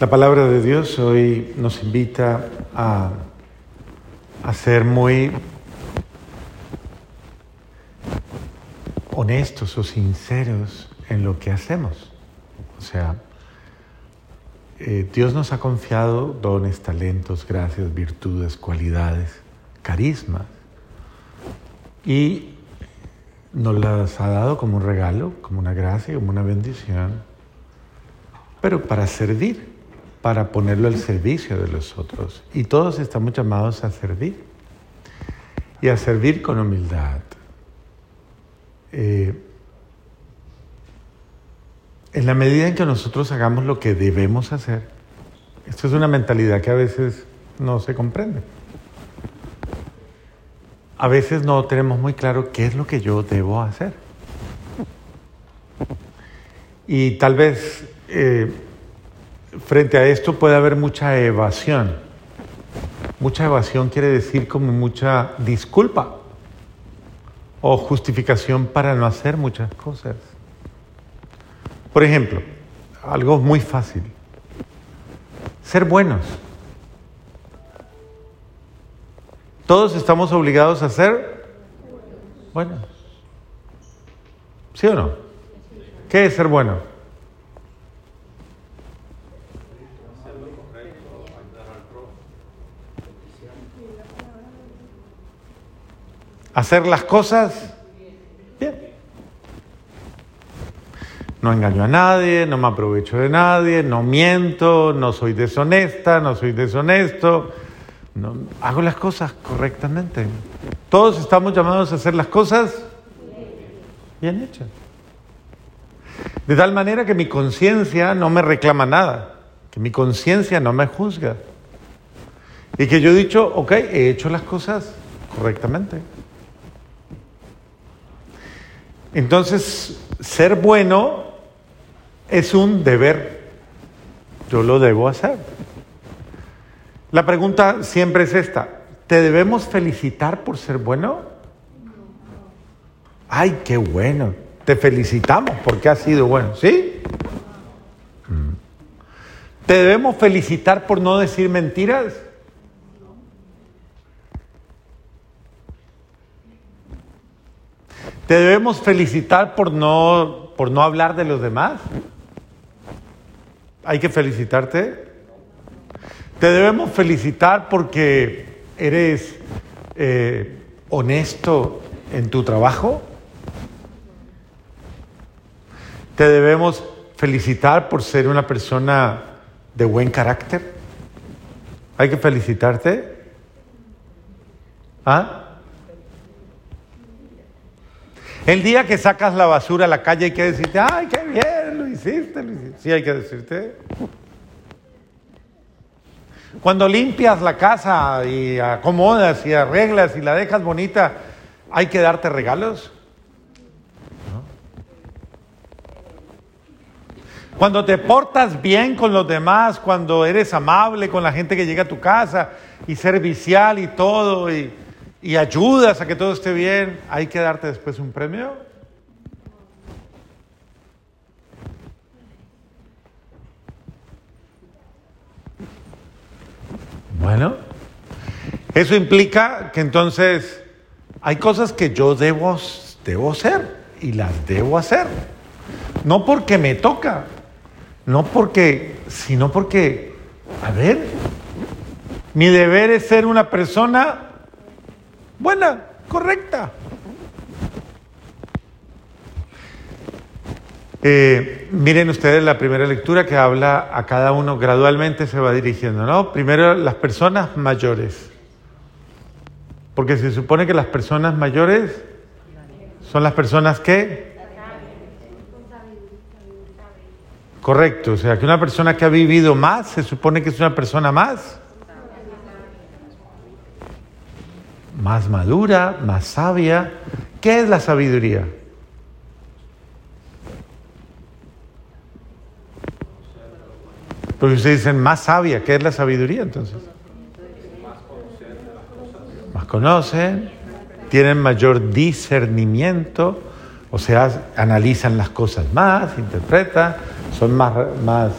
La palabra de Dios hoy nos invita a, ser muy honestos o sinceros en lo que hacemos. O sea, eh, Dios nos ha confiado dones, talentos, gracias, virtudes, cualidades, carismas. Y nos las ha dado como un regalo, como una gracia, como una bendición, pero para servir para ponerlo al servicio de los otros. Y todos estamos llamados a servir y a servir con humildad. Eh, en la medida en que nosotros hagamos lo que debemos hacer, esto es una mentalidad que a veces no se comprende. A veces no tenemos muy claro qué es lo que yo debo hacer. Y tal vez eh, frente a esto puede haber mucha evasión. Mucha evasión quiere decir como mucha disculpa o justificación para no hacer muchas cosas. Por ejemplo, algo muy fácil, ser buenos. Todos estamos obligados a ser buenos. ¿Sí o no? ¿Qué es ser bueno? Hacer las cosas bien. No engaño a nadie, no me aprovecho de nadie, no miento, no soy deshonesta, no soy deshonesto. hago las cosas correctamente. Todos estamos llamados a hacer las cosas bien hechas. De tal manera que mi conciencia no me reclama nada, que mi conciencia no me juzga. Y que yo he dicho, ok, he hecho las cosas correctamente. Entonces, ser bueno es un deber. Yo lo debo hacer. La pregunta siempre es esta. ¿Te debemos felicitar por ser bueno? Ay, qué bueno. Te felicitamos porque has sido bueno. ¿Sí? Mm. ¿Te debemos felicitar por no decir mentiras? ¿Te debemos felicitar por no, por no hablar de los demás? ¿Hay que felicitarte? ¿Te debemos felicitar porque eres eh, honesto en tu trabajo? ¿Te debemos felicitar por ser una persona de buen carácter? ¿Hay que felicitarte? ¿Ah? El día que sacas la basura a la calle hay que decirte, ay, qué bien, lo hiciste, lo hiciste. Sí, hay que decirte. Cuando limpias la casa y acomodas y arreglas y la dejas bonita, hay que darte regalos. Cuando te portas bien con los demás, cuando eres amable con la gente que llega a tu casa y servicial y todo, y, y ayudas a que todo esté bien, ¿hay que darte después un premio? Bueno, eso implica que entonces hay cosas que yo debo, debo hacer y las debo hacer. No porque me toca, no porque, sino porque, a ver, mi deber es ser una persona buena, correcta. Eh, miren ustedes la primera lectura que habla a cada uno gradualmente se va dirigiendo, ¿no? Primero las personas mayores. Porque se supone que las personas mayores son las personas que... Correcto, o sea, que una persona que ha vivido más se supone que es una persona más más madura, más sabia. ¿Qué es la sabiduría? Porque ustedes dicen más sabia, ¿qué es la sabiduría entonces? Más conocen, tienen mayor discernimiento, o sea, analizan las cosas más, interpretan, son más, más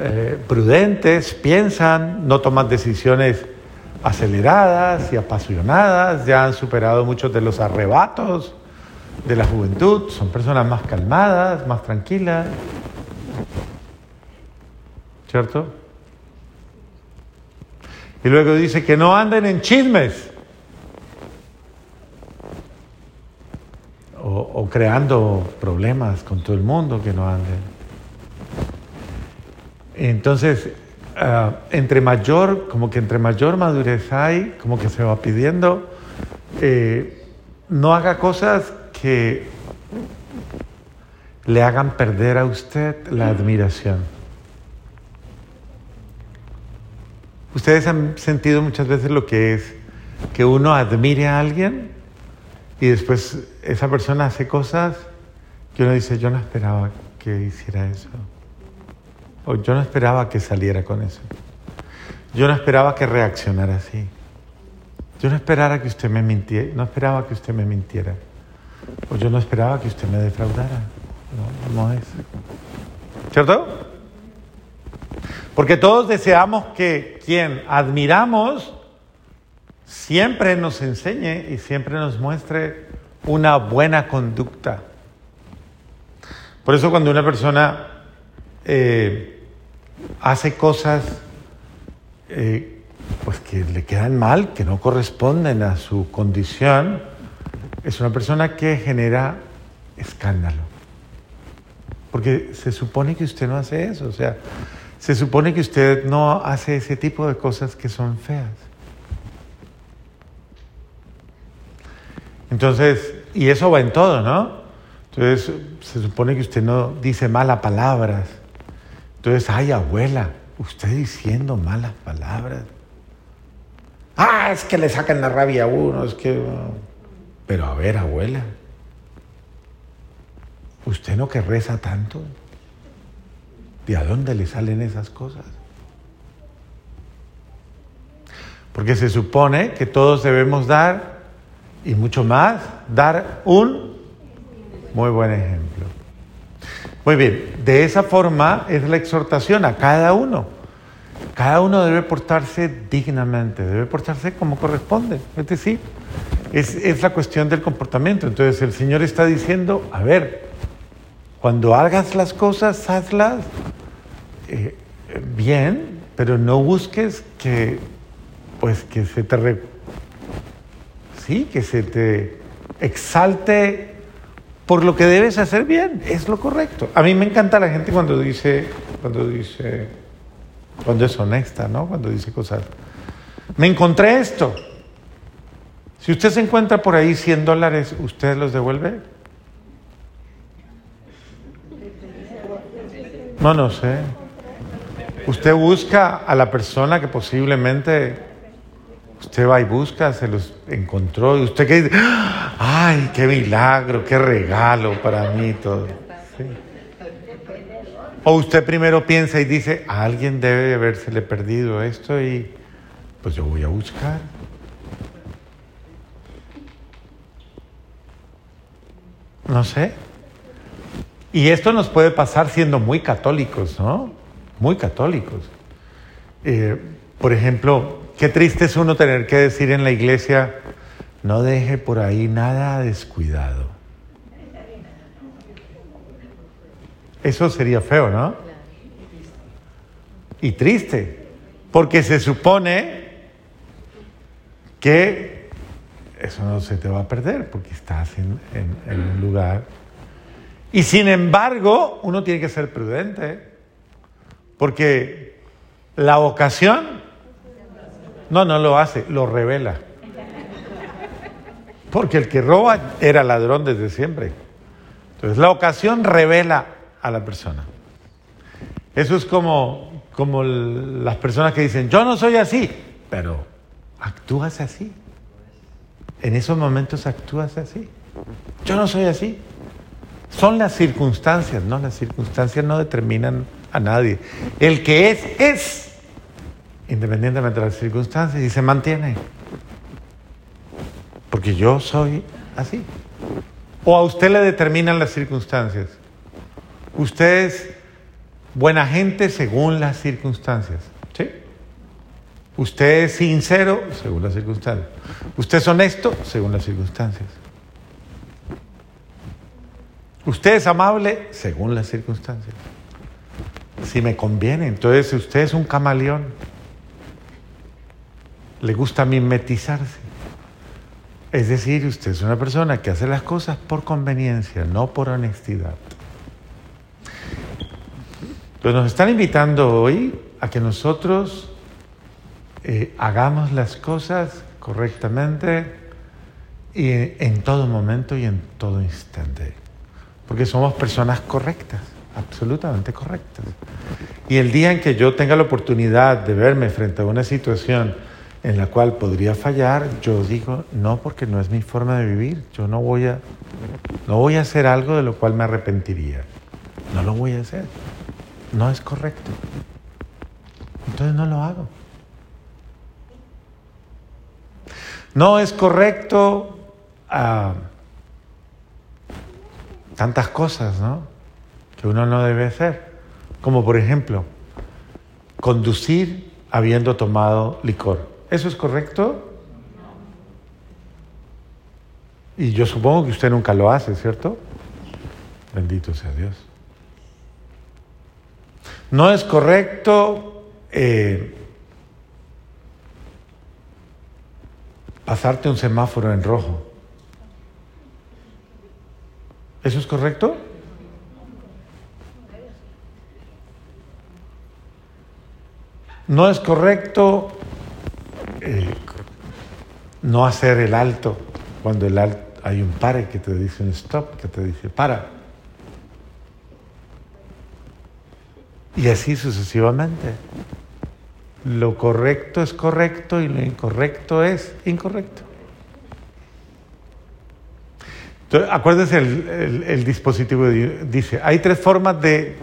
eh, prudentes, piensan, no toman decisiones aceleradas y apasionadas, ya han superado muchos de los arrebatos de la juventud, son personas más calmadas, más tranquilas. ¿Cierto? Y luego dice que no anden en chismes o, creando problemas con todo el mundo, que no anden. Entonces, ah, entre mayor, como que entre mayor madurez hay, como que se va pidiendo, eh, no haga cosas que le hagan perder a usted la admiración. Ustedes han sentido muchas veces lo que es que uno admire a alguien y después esa persona hace cosas que uno dice, yo no esperaba que hiciera eso. O yo no esperaba que saliera con eso. Yo no esperaba que reaccionara así. Yo no esperaba que usted me mintiera, no esperaba que usted me mintiera. O yo no esperaba que usted me defraudara. No, no es. ¿Cierto? Porque todos deseamos que quien admiramos siempre nos enseñe y siempre nos muestre una buena conducta. Por eso cuando una persona eh, hace cosas eh, pues que le quedan mal, que no corresponden a su condición, es una persona que genera escándalo. Porque se supone que usted no hace eso, o sea, se supone que usted no hace ese tipo de cosas que son feas. Entonces, y eso va en todo, ¿no? Entonces, se supone que usted no dice malas palabras. Entonces, ay, abuela, usted diciendo malas palabras. Ah, es que le sacan la rabia a uno, es que... Pero a ver, abuela, ¿usted no que reza tanto? ¿De a dónde le salen esas cosas? Porque se supone que todos debemos dar, y mucho más, dar un muy buen ejemplo. Muy bien, de esa forma es la exhortación a cada uno. Cada uno debe portarse dignamente, debe portarse como corresponde. Es decir, es, es la cuestión del comportamiento. Entonces el Señor está diciendo, a ver, cuando hagas las cosas, hazlas eh, bien, pero no busques que, pues, que se te, sí, que se te exalte por lo que debes hacer bien, es lo correcto. A mí me encanta la gente cuando dice, cuando dice, cuando es honesta, ¿no? Cuando dice cosas. Me encontré esto. Si usted se encuentra por ahí 100 dólares, ¿usted los devuelve? No, no sé. Usted busca a la persona que posiblemente usted va y busca, se los encontró y usted que dice, ay, qué milagro, qué regalo para mí todo. O usted primero piensa y dice, a alguien debe habérsele perdido esto y pues yo voy a buscar. No sé. Y esto nos puede pasar siendo muy católicos, ¿no? muy católicos. Eh, por ejemplo, qué triste es uno tener que decir en la iglesia, no deje por ahí nada descuidado. Eso sería feo, ¿no? Y triste, porque se supone que eso no se te va a perder, porque estás en, un lugar. Y sin embargo, uno tiene que ser prudente. Porque la ocasión, no, no lo hace, lo revela. Porque el que roba era ladrón desde siempre. Entonces la ocasión revela a la persona. Eso es como, como las personas que dicen, yo no soy así, pero actúas así. En esos momentos actúas así. Yo no soy así. Son las circunstancias, ¿no? Las circunstancias no determinan a nadie. El que es, es, independientemente de las circunstancias, y se mantiene. Porque yo soy así. O a usted le determinan las circunstancias. Usted es buena gente según las circunstancias. ¿Sí? Usted es sincero según las circunstancias. Usted es honesto según las circunstancias. Usted es amable según las circunstancias. Si me conviene, entonces usted es un camaleón. Le gusta mimetizarse. Es decir, usted es una persona que hace las cosas por conveniencia, no por honestidad. Entonces nos están invitando hoy a que nosotros eh, hagamos las cosas correctamente y en todo momento y en todo instante. Porque somos personas correctas, absolutamente correctas. Y el día en que yo tenga la oportunidad de verme frente a una situación en la cual podría fallar, yo digo, no, porque no es mi forma de vivir. Yo no voy a, no voy a hacer algo de lo cual me arrepentiría. No lo voy a hacer. No es correcto. Entonces no lo hago. No es correcto ah, tantas cosas, ¿no? Que uno no debe hacer. Como por ejemplo, conducir habiendo tomado licor. ¿Eso es correcto? Y yo supongo que usted nunca lo hace, ¿cierto? Bendito sea Dios. No es correcto eh, pasarte un semáforo en rojo. ¿Eso es correcto? No es correcto no hacer el alto cuando el hay un pare que te dice un stop, que te dice para. Y así sucesivamente. Lo correcto es correcto y lo incorrecto es incorrecto. Acuérdense el, el dispositivo, dice, hay tres formas de,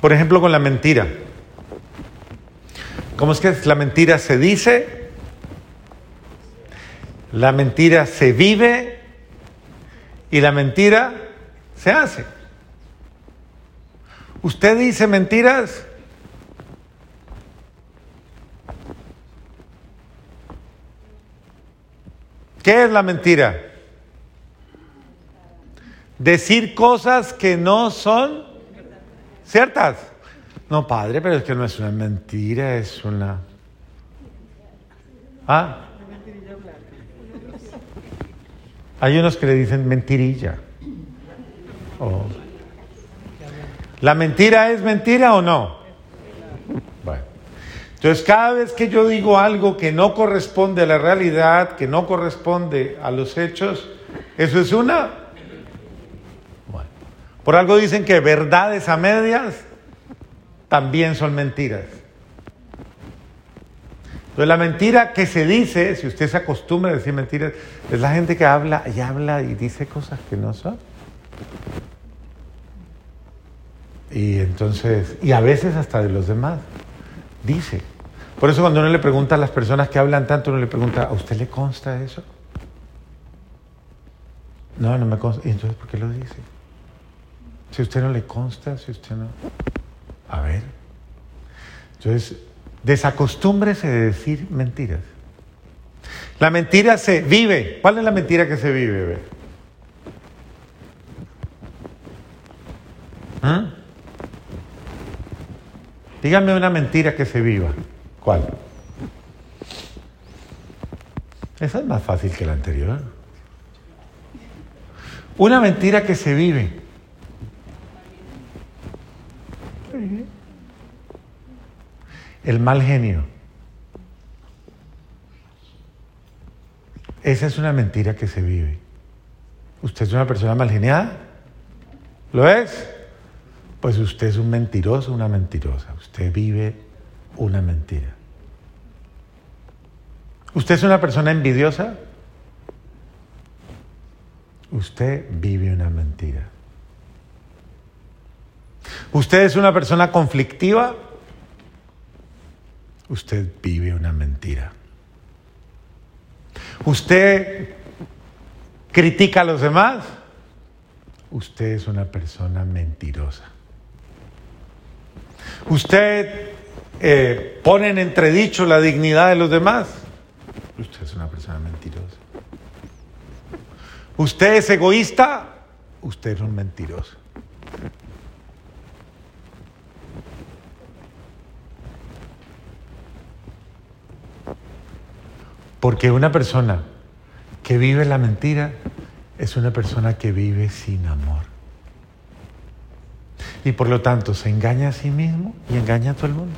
por ejemplo, con la mentira. ¿Cómo es que la mentira se dice? La mentira se vive y la mentira se hace. ¿Usted dice mentiras? ¿Qué es la mentira? Decir cosas que no son ciertas. No, padre, pero es que no es una mentira, es una... ¿Ah? Hay unos que le dicen mentirilla. ¿La mentira es mentira o no? Bueno. Entonces, cada vez que yo digo algo que no corresponde a la realidad, que no corresponde a los hechos, eso es una. Por algo dicen que verdades a medias también son mentiras. Entonces la mentira que se dice, si usted se acostumbra a decir mentiras, es la gente que habla y habla y dice cosas que no son. Y entonces, y a veces hasta de los demás, dice. Por eso cuando uno le pregunta a las personas que hablan tanto, uno le pregunta, ¿a usted le consta eso? No, no me consta. ¿Y entonces por qué lo dice? Si a usted no le consta, si usted no... A ver. Entonces, Desacostúmbrese de decir mentiras. La mentira se vive. ¿Cuál es la mentira que se vive? ¿Ah? Dígame una mentira que se viva. ¿Cuál? Esa es más fácil que la anterior. Una mentira que se vive. El mal genio. Esa es una mentira que se vive. ¿Usted es una persona mal geniada? ¿Lo es? Pues usted es un mentiroso, una mentirosa. Usted vive una mentira. ¿Usted es una persona envidiosa? Usted vive una mentira. ¿Usted es una persona conflictiva? Usted vive una mentira. Usted critica a los demás, usted es una persona mentirosa. Usted eh, pone en entredicho la dignidad de los demás. Usted es una persona mentirosa. Usted es egoísta. Usted es un mentiroso. Porque una persona que vive la mentira es una persona que vive sin amor. Y por lo tanto se engaña a sí mismo y engaña a todo el mundo.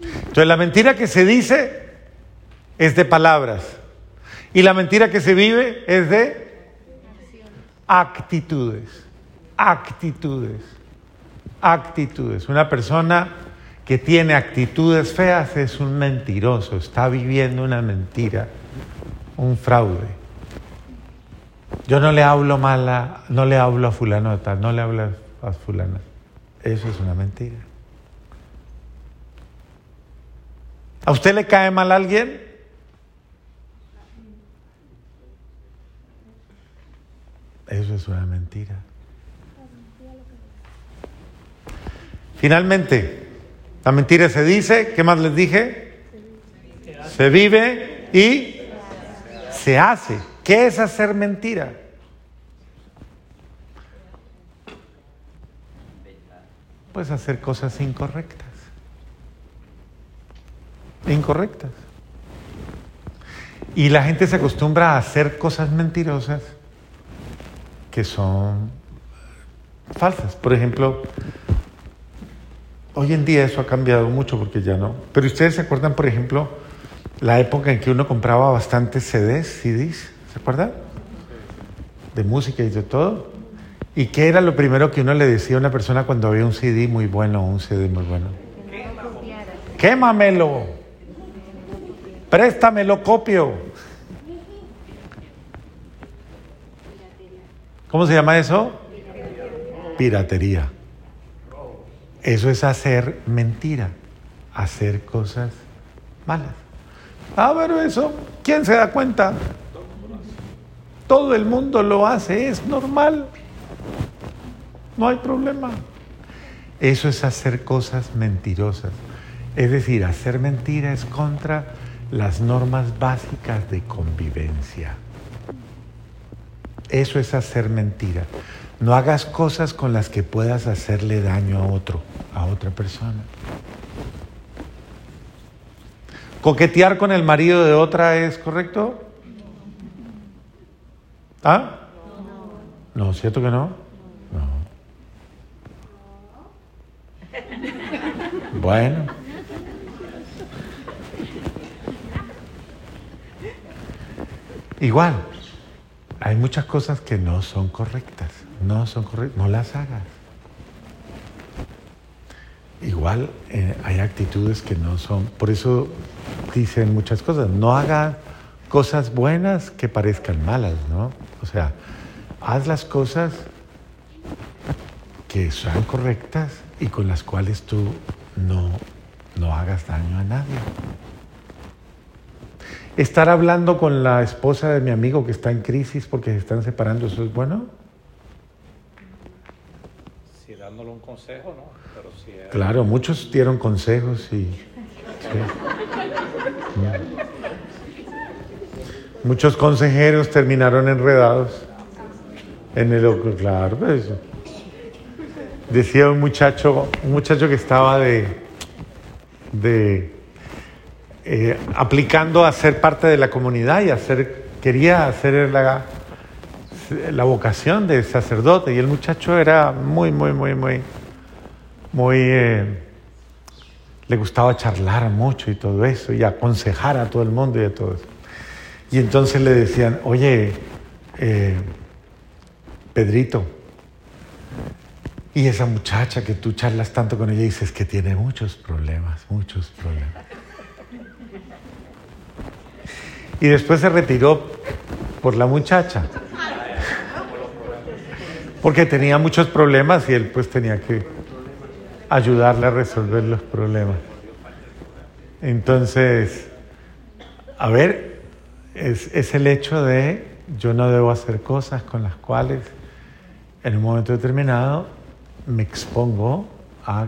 Entonces la mentira que se dice es de palabras y la mentira que se vive es de actitudes, actitudes, actitudes. Una persona que tiene actitudes feas es un mentiroso, está viviendo una mentira, un fraude. Yo no le hablo mal no le hablo a fulano tal, no le hablo a fulana. Eso es una mentira. ¿A usted le cae mal a alguien? Eso es una mentira. Finalmente, la mentira se dice, ¿qué más les dije? Se vive y se hace. ¿Qué es hacer mentira? Pues hacer cosas incorrectas. Incorrectas. Y la gente se acostumbra a hacer cosas mentirosas que son falsas. Por ejemplo, Hoy en día eso ha cambiado mucho porque ya no. Pero ustedes se acuerdan, por ejemplo, la época en que uno compraba bastantes CDs, CDs, ¿se acuerdan? De música y de todo. ¿Y qué era lo primero que uno le decía a una persona cuando había un CD muy bueno o un CD muy bueno? Quémamelo. Préstamelo, copio. ¿Cómo se llama eso? Piratería. Eso es hacer mentira, hacer cosas malas. Ah, pero eso, ¿quién se da cuenta? Todo el mundo lo hace, es normal. No hay problema. Eso es hacer cosas mentirosas. Es decir, hacer mentira es contra las normas básicas de convivencia. Eso es hacer mentira. No hagas cosas con las que puedas hacerle daño a otro, a otra persona. ¿Coquetear con el marido de otra es correcto? ¿Ah? No, ¿cierto que no? No. Bueno. Igual, hay muchas cosas que no son correctas no son correctas, no las hagas. Igual eh, hay actitudes que no son, por eso dicen muchas cosas, no haga cosas buenas que parezcan malas, ¿no? O sea, haz las cosas que sean correctas y con las cuales tú no, no hagas daño a nadie. Estar hablando con la esposa de mi amigo que está en crisis porque se están separando, ¿eso es bueno? Un consejo, ¿no? Claro, muchos dieron consejos y... Muchos consejeros terminaron enredados en el claro, pues, decía un muchacho, un muchacho que estaba de, de eh, aplicando a ser parte de la comunidad y hacer, quería hacer la, la vocación de sacerdote y el muchacho era muy, muy, muy, muy, muy... Eh, le gustaba charlar mucho y todo eso y aconsejar a todo el mundo y a todos. Y entonces le decían, oye, eh, Pedrito, y esa muchacha que tú charlas tanto con ella dices que tiene muchos problemas, muchos problemas. Y después se retiró por la muchacha porque tenía muchos problemas y él pues tenía que ayudarle a resolver los problemas. Entonces, a ver, es, el hecho de yo no debo hacer cosas con las cuales en un momento determinado me expongo a,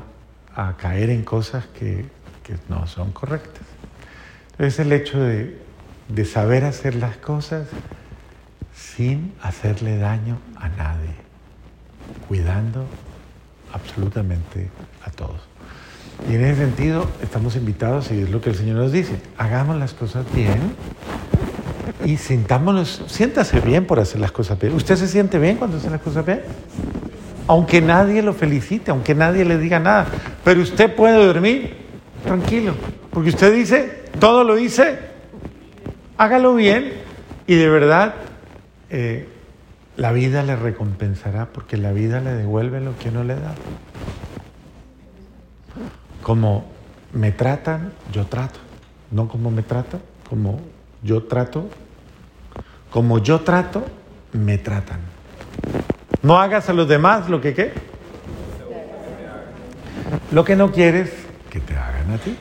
caer en cosas que, que, no son correctas. Entonces el hecho de, de saber hacer las cosas sin hacerle daño a nadie, cuidando absolutamente a todos. Y en ese sentido estamos invitados, y es lo que el Señor nos dice, hagamos las cosas bien y sintámonos, siéntase bien por hacer las cosas bien. ¿Usted se siente bien cuando hace las cosas bien? Aunque nadie lo felicite, aunque nadie le diga nada, pero usted puede dormir tranquilo, porque usted dice, todo lo hice, hágalo bien y de verdad eh, la vida le recompensará, porque la vida le devuelve lo que uno le da. Como me tratan, yo trato. No como me tratan, como yo trato. Como yo trato, me tratan. No hagas a los demás lo que qué. Lo que no quieres que te hagan a ti.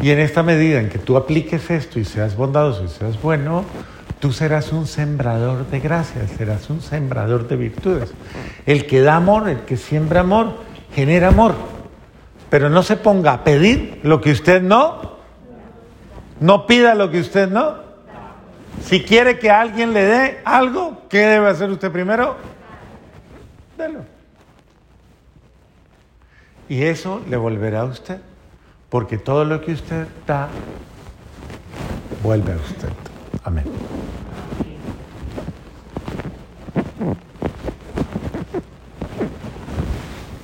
Y en esta medida en que tú apliques esto y seas bondadoso y seas bueno, tú serás un sembrador de gracias, serás un sembrador de virtudes. El que da amor, el que siembra amor, genera amor. Pero no se ponga a pedir lo que usted no, no pida lo que usted no. Si quiere que alguien le dé algo, ¿qué debe hacer usted primero? Delo. Y eso le volverá a usted, porque todo lo que usted da, vuelve a usted. Amén. Mm.